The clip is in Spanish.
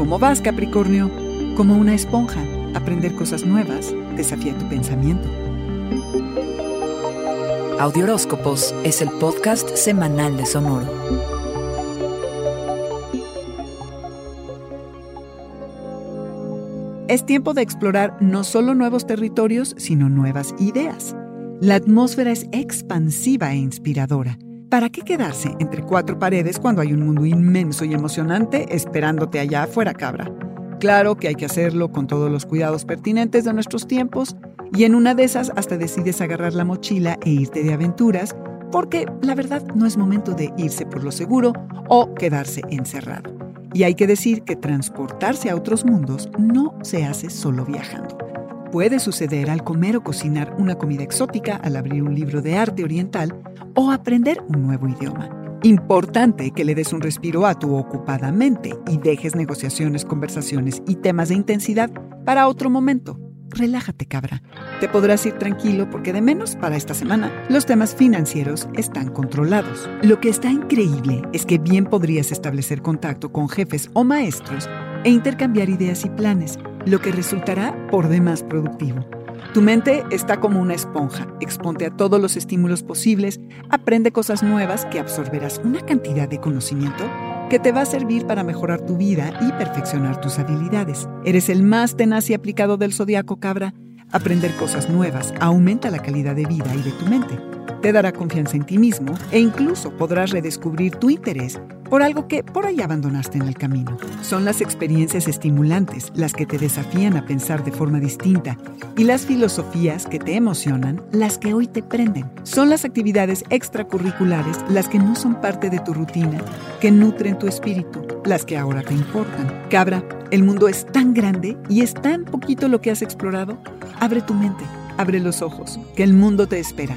¿Cómo vas, Capricornio? Como una esponja, aprender cosas nuevas desafía tu pensamiento. Audioróscopos es el podcast semanal de Sonoro. Es tiempo de explorar no solo nuevos territorios, sino nuevas ideas. La atmósfera es expansiva e inspiradora. ¿Para qué quedarse entre cuatro paredes cuando hay un mundo inmenso y emocionante esperándote allá afuera, cabra? Claro que hay que hacerlo con todos los cuidados pertinentes de nuestros tiempos y en una de esas hasta decides agarrar la mochila e irte de aventuras porque la verdad no es momento de irse por lo seguro o quedarse encerrado. Y hay que decir que transportarse a otros mundos no se hace solo viajando. Puede suceder al comer o cocinar una comida exótica, al abrir un libro de arte oriental o aprender un nuevo idioma. Importante que le des un respiro a tu ocupada mente y dejes negociaciones, conversaciones y temas de intensidad para otro momento. Relájate, cabra. Te podrás ir tranquilo porque de menos para esta semana los temas financieros están controlados. Lo que está increíble es que bien podrías establecer contacto con jefes o maestros e intercambiar ideas y planes, lo que resultará por demás productivo. Tu mente está como una esponja, exponte a todos los estímulos posibles, aprende cosas nuevas que absorberás una cantidad de conocimiento que te va a servir para mejorar tu vida y perfeccionar tus habilidades. Eres el más tenaz y aplicado del zodiaco cabra. Aprender cosas nuevas aumenta la calidad de vida y de tu mente te dará confianza en ti mismo e incluso podrás redescubrir tu interés por algo que por ahí abandonaste en el camino. Son las experiencias estimulantes las que te desafían a pensar de forma distinta y las filosofías que te emocionan las que hoy te prenden. Son las actividades extracurriculares las que no son parte de tu rutina, que nutren tu espíritu, las que ahora te importan. Cabra, el mundo es tan grande y es tan poquito lo que has explorado. Abre tu mente, abre los ojos, que el mundo te espera.